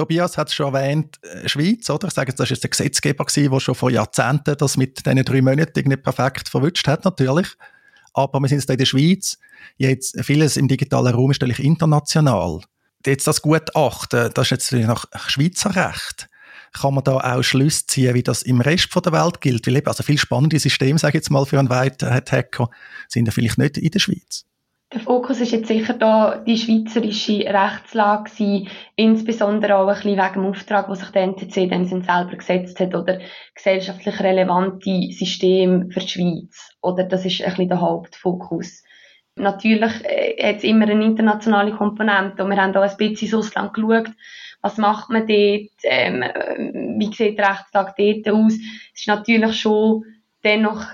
Tobias hat es schon erwähnt, äh, Schweiz, oder? Ich sage jetzt, das ist der Gesetzgeber gewesen, der schon vor Jahrzehnten das mit diesen drei Monaten nicht perfekt verwünscht hat, natürlich. Aber wir sind jetzt in der Schweiz. Jetzt, vieles im digitalen Raum ist natürlich international. Jetzt das Gutachten, das ist jetzt nach Schweizer Recht. Kann man da auch Schlüsse ziehen, wie das im Rest der Welt gilt? Weil eben, also viel spannende Systeme, sage ich jetzt mal, für einen Whitehead-Hacker sind ja vielleicht nicht in der Schweiz. Der Fokus ist jetzt sicher da die schweizerische Rechtslage gewesen, insbesondere auch ein bisschen wegen dem Auftrag, den sich der NTC dann selber gesetzt hat oder gesellschaftlich relevante Systeme für die Schweiz. Oder das ist ein bisschen der Hauptfokus. Natürlich äh, hat es immer eine internationale Komponente und wir haben auch ein bisschen ins Ausland geschaut, was macht man dort, ähm, wie sieht die Rechtslage dort aus. Es ist natürlich schon dennoch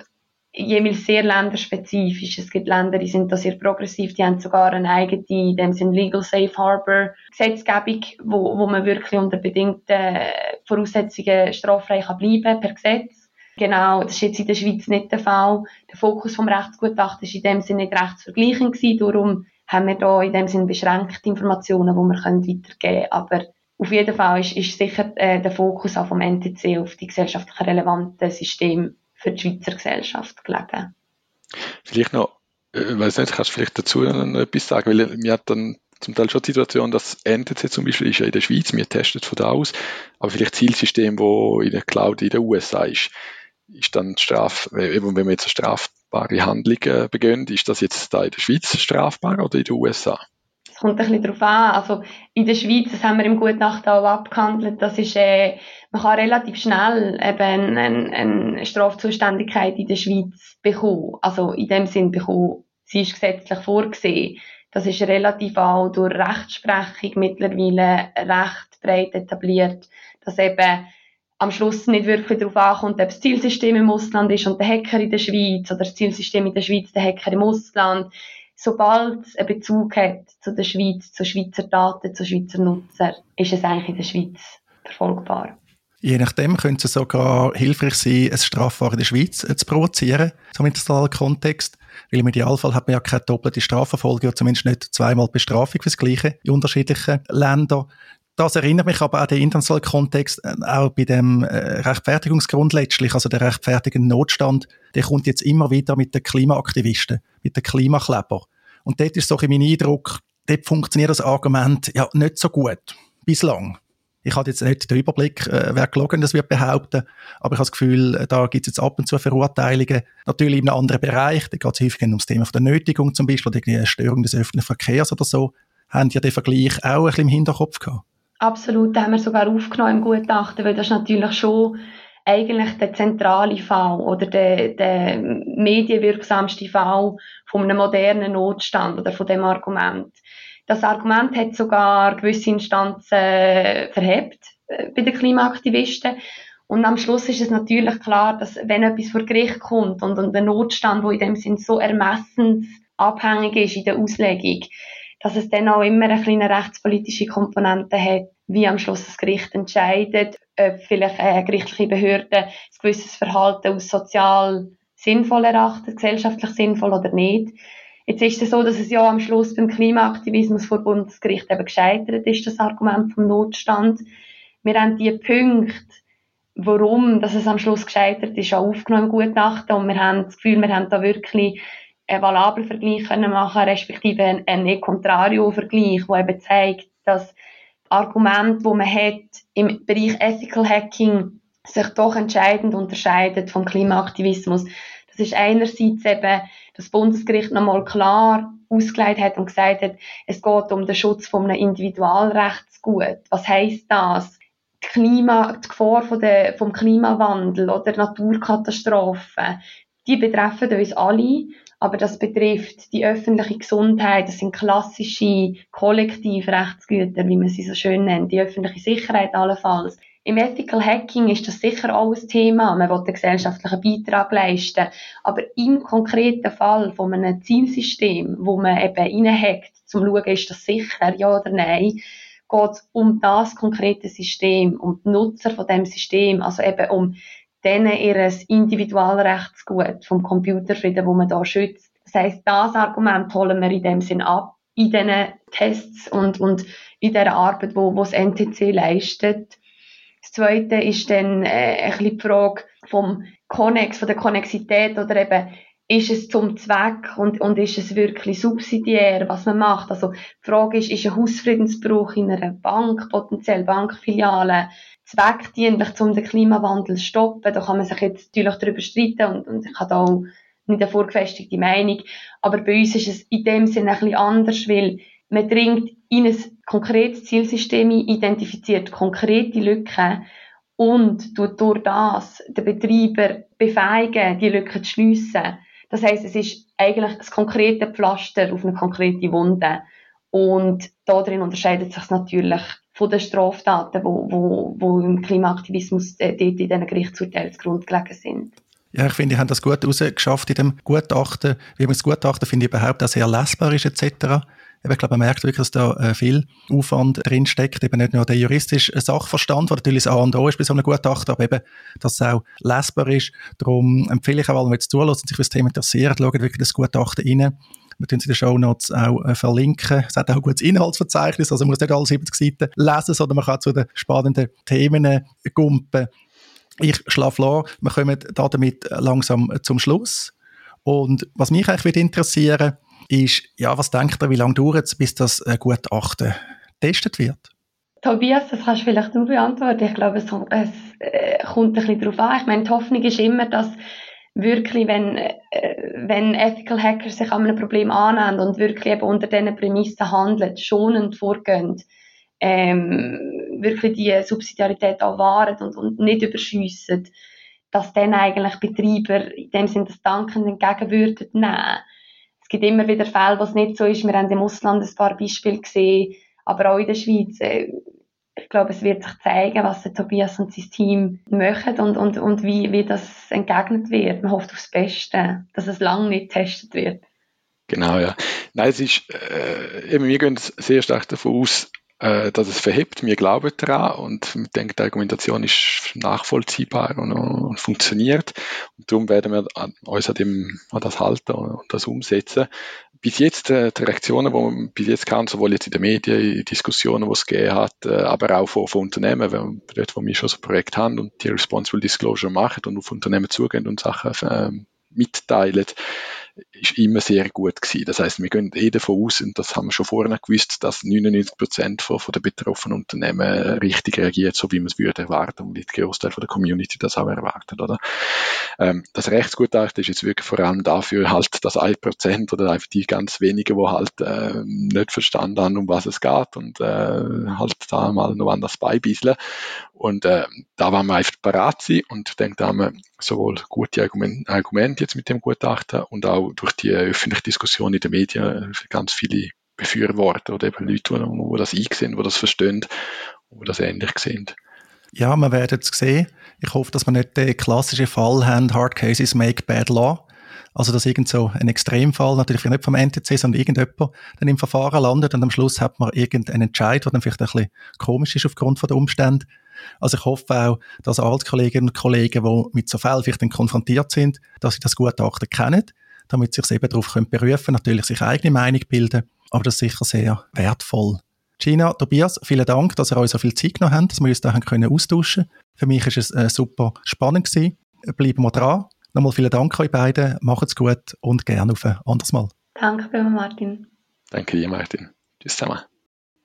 jeweils sehr länderspezifisch. Es gibt Länder, die sind da sehr progressiv, die haben sogar eine eigene, in dem Sinne Legal Safe Harbor Gesetzgebung, wo, wo man wirklich unter bedingten Voraussetzungen straffrei kann bleiben per Gesetz. Genau, das ist jetzt in der Schweiz nicht der Fall. Der Fokus vom Rechtsgutachten ist in dem Sinne nicht rechtsvergleichend gewesen, darum haben wir da in dem Sinne beschränkte Informationen, die wir können weitergeben können. Aber auf jeden Fall ist, ist sicher äh, der Fokus auch vom NTC auf die gesellschaftlich relevanten Systeme für die Schweizer Gesellschaft gelegen. Vielleicht noch, äh, weiß nicht, kannst du vielleicht dazu noch etwas sagen, weil wir hat dann zum Teil schon die Situation, dass NTC zum Beispiel ist ja in der Schweiz, wir testen von da aus, aber vielleicht Zielsystem, wo in der Cloud in den USA ist, ist dann Straf, eben wenn wir jetzt eine strafbare Handlung äh, begehen, ist das jetzt da in der Schweiz strafbar oder in den USA? Es kommt ein bisschen darauf an. Also in der Schweiz, das haben wir im Gutachten auch abgehandelt, das ist, äh, man kann relativ schnell eben eine, eine Strafzuständigkeit in der Schweiz bekommen. Also in dem Sinn bekommen, sie ist gesetzlich vorgesehen. Das ist relativ auch durch Rechtsprechung mittlerweile recht breit etabliert, dass eben am Schluss nicht wirklich darauf ankommt, ob das Zielsystem im Ausland ist und der Hacker in der Schweiz oder das Zielsystem in der Schweiz, der Hacker im Ausland sobald es einen Bezug hat zu der Schweiz, zu Schweizer Daten, zu Schweizer Nutzer, ist es eigentlich in der Schweiz verfolgbar. Je nachdem könnte es sogar hilfreich sein, ein Strafverfahren in der Schweiz äh, zu provozieren, zum internationalen Kontext. Weil im Idealfall hat man ja keine doppelte Strafverfolgung, oder zumindest nicht zweimal Bestrafung fürs Gleiche in unterschiedlichen Ländern. Das erinnert mich aber an den internationalen Kontext, äh, auch bei dem äh, Rechtfertigungsgrund letztlich, also der rechtfertigende Notstand, der kommt jetzt immer wieder mit den Klimaaktivisten, mit den Klimakleber. Und dort ist so mein Eindruck, dort funktioniert das Argument ja nicht so gut. Bislang. Ich habe jetzt nicht den Überblick, äh, wer gelogen das wird behaupten, aber ich habe das Gefühl, äh, da gibt es jetzt ab und zu Verurteilungen. Natürlich in einem anderen Bereich, da geht es häufig um das Thema der Nötigung zum Beispiel, oder die Störung des öffentlichen Verkehrs oder so. Haben ja den Vergleich auch ein bisschen im Hinterkopf gehabt? Absolut, da haben wir sogar aufgenommen im Gutachten, weil das ist natürlich schon eigentlich der zentrale Fall oder der, der medienwirksamste Fall von einem modernen Notstand oder von dem Argument. Das Argument hat sogar gewisse Instanzen verhebt äh, bei den Klimaaktivisten. Und am Schluss ist es natürlich klar, dass wenn etwas vor Gericht kommt und, und der Notstand, wo in dem Sinn so ermessensabhängig ist in der Auslegung, dass es dann auch immer eine kleine rechtspolitische Komponente hat, wie am Schluss das Gericht entscheidet, ob vielleicht eine gerichtliche Behörde ein gewisses Verhalten aus sozial sinnvoll erachtet, gesellschaftlich sinnvoll oder nicht. Jetzt ist es so, dass es ja am Schluss beim Klimaaktivismus vor Bundesgericht eben gescheitert ist, das Argument vom Notstand. Wir haben die Punkte, warum dass es am Schluss gescheitert ist, auch aufgenommen im Gutachten und wir haben das Gefühl, wir haben da wirklich einen valablen Vergleich können machen, respektive einen, einen Contrario-Vergleich, der eben zeigt, dass Argument, wo man hat im Bereich Ethical Hacking sich doch entscheidend unterscheidet vom Klimaaktivismus. Das ist einerseits eben, das Bundesgericht nochmal klar ausgelegt hat und gesagt hat, es geht um den Schutz von einem Individualrechtsgut. Was heißt das? Die Klima, die Gefahr von der, vom Klimawandel oder Naturkatastrophen, die betreffen uns alle aber das betrifft die öffentliche Gesundheit, das sind klassische Kollektivrechtsgüter, wie man sie so schön nennt, die öffentliche Sicherheit allenfalls. Im Ethical Hacking ist das sicher auch ein Thema. Man will einen gesellschaftlichen Beitrag leisten. Aber im konkreten Fall von einem Zielsystem, wo man eben reinhackt, zum schauen, ist das sicher, ja oder nein, geht es um das konkrete System, um die Nutzer von dem System, also eben um denen ihr Individualrechtsgut vom Computerfrieden, wo man da schützt. Das heißt, das Argument holen wir in dem Sinn ab. in diesen Tests und, und in der Arbeit, wo, wo das NTC leistet. Das Zweite ist dann äh, ein die Frage vom Connex, von der Konnexität oder eben ist es zum Zweck und, und ist es wirklich subsidiär, was man macht? Also, die Frage ist, ist ein Hausfriedensbruch in einer Bank, potenziell Bankfiliale, zweckdienlich, um den Klimawandel zu stoppen? Da kann man sich jetzt natürlich darüber streiten und, und ich habe da auch nicht eine vorgefestigte Meinung. Aber bei uns ist es in dem Sinne ein bisschen anders, weil man dringt in ein konkretes Zielsystem identifiziert konkrete Lücken und tut durch das den Betreiber befähigen, die Lücken zu schliessen. Das heißt, es ist eigentlich das konkrete Pflaster auf eine konkrete Wunde. Und darin unterscheidet sich natürlich von den Straftaten, wo, wo, wo im Klimaaktivismus äh, dort in diesen Gerichtsurteilen zugrunde gelegen sind. Ja, ich finde, ich habe das gut rausgeschafft in dem Gutachten. Wie man das Gutachten, finde ich überhaupt auch sehr lesbar ist, etc. Ich glaube, man merkt wirklich, dass da äh, viel Aufwand drin steckt. Eben nicht nur der juristische Sachverstand, der natürlich das A und O ist bei so einem Gutachten, aber eben, dass es auch lesbar ist. Darum empfehle ich auch allen, die jetzt zuhören und sich für das Thema interessieren, schauen wirklich das Gutachten rein. Wir tun es in den Show Notes auch äh, verlinken. Es hat auch ein gutes Inhaltsverzeichnis, also man muss nicht alle 70 Seiten lesen, sondern man kann zu den spannenden Themen gumpen. Ich schlage vor, wir kommen da damit langsam zum Schluss. Und was mich eigentlich interessieren ist, ja, was denkt ihr, wie lange dauert es, bis das äh, Gutachten getestet wird? Tobias, das kannst du vielleicht du beantworten. Ich glaube, es, es äh, kommt ein bisschen darauf an. Ich meine, die Hoffnung ist immer, dass wirklich, wenn, äh, wenn Ethical Hackers sich an einem Problem annehmen und wirklich eben unter diesen Prämissen handeln, schonend vorgehen, ähm, wirklich die Subsidiarität auch wahren und, und nicht überschiessen, dass dann eigentlich Betreiber in dem Sinne das Danken entgegen würden nehmen. Es gibt immer wieder Fälle, wo es nicht so ist. Wir haben im Ausland ein paar Beispiele gesehen, aber auch in der Schweiz. Äh, ich glaube, es wird sich zeigen, was der Tobias und sein Team machen und, und, und wie, wie das entgegnet wird. Man hofft aufs Beste, dass es lange nicht getestet wird. Genau, ja. Nein, es ist, äh, eben, wir gehen sehr stark davon aus, äh, dass es verhebt. Wir glauben daran und wir denken, die Argumentation ist nachvollziehbar und, und funktioniert. Und darum werden wir an, uns an, dem, an das halten und, das umsetzen. Bis jetzt, äh, die Reaktionen, die man bis jetzt kann, sowohl jetzt in den Medien, in Diskussionen, die es gegeben hat, äh, aber auch von, von Unternehmen, wenn, dort, wo wir schon so ein Projekt haben und die Responsible Disclosure machen und auf Unternehmen zugehen und Sachen äh, mitteilen, ist immer sehr gut gewesen. Das heißt, wir gehen eh davon aus, und das haben wir schon vorher gewusst, dass 99 Prozent von, von der betroffenen Unternehmen richtig reagiert, so wie man es würde erwarten und nicht Großteil von der Community das auch erwartet, oder? Ähm, das Rechtsgutachten ist jetzt wirklich vor allem dafür halt, dass ein Prozent oder einfach die ganz wenigen, wo halt äh, nicht verstanden haben, um was es geht und äh, halt da mal noch anders beibisseln. Und äh, da waren wir einfach parat und ich denke, da haben wir sowohl gute Argumente, jetzt mit dem Gutachten und auch durch die öffentliche Diskussion in den Medien ganz viele Befürworter oder eben Leute, die, das einsehen, die das verstehen die das ähnlich sehen. Ja, wir werden es sehen. Ich hoffe, dass wir nicht den klassischen Fall haben, Hard Cases make bad law. Also, dass irgend so ein Extremfall, natürlich nicht vom NTC, sondern irgendjemand dann im Verfahren landet und am Schluss hat man irgendeinen Entscheid, der dann vielleicht ein bisschen komisch ist aufgrund der Umstände. Also ich hoffe auch, dass alle Kolleginnen und Kollegen, die mit so Fällen vielleicht konfrontiert sind, dass sie das Gutachten kennen, damit sie sich eben darauf können berufen natürlich sich eigene Meinung bilden, aber das ist sicher sehr wertvoll. Gina, Tobias, vielen Dank, dass ihr euch so viel Zeit genommen habt, dass wir uns da können austauschen können. Für mich ist es äh, super spannend gewesen. Bleiben wir dran. Nochmal vielen Dank euch beiden. Macht's gut und gerne auf ein anderes Mal. Danke, Martin. Danke dir, Martin. Tschüss zusammen.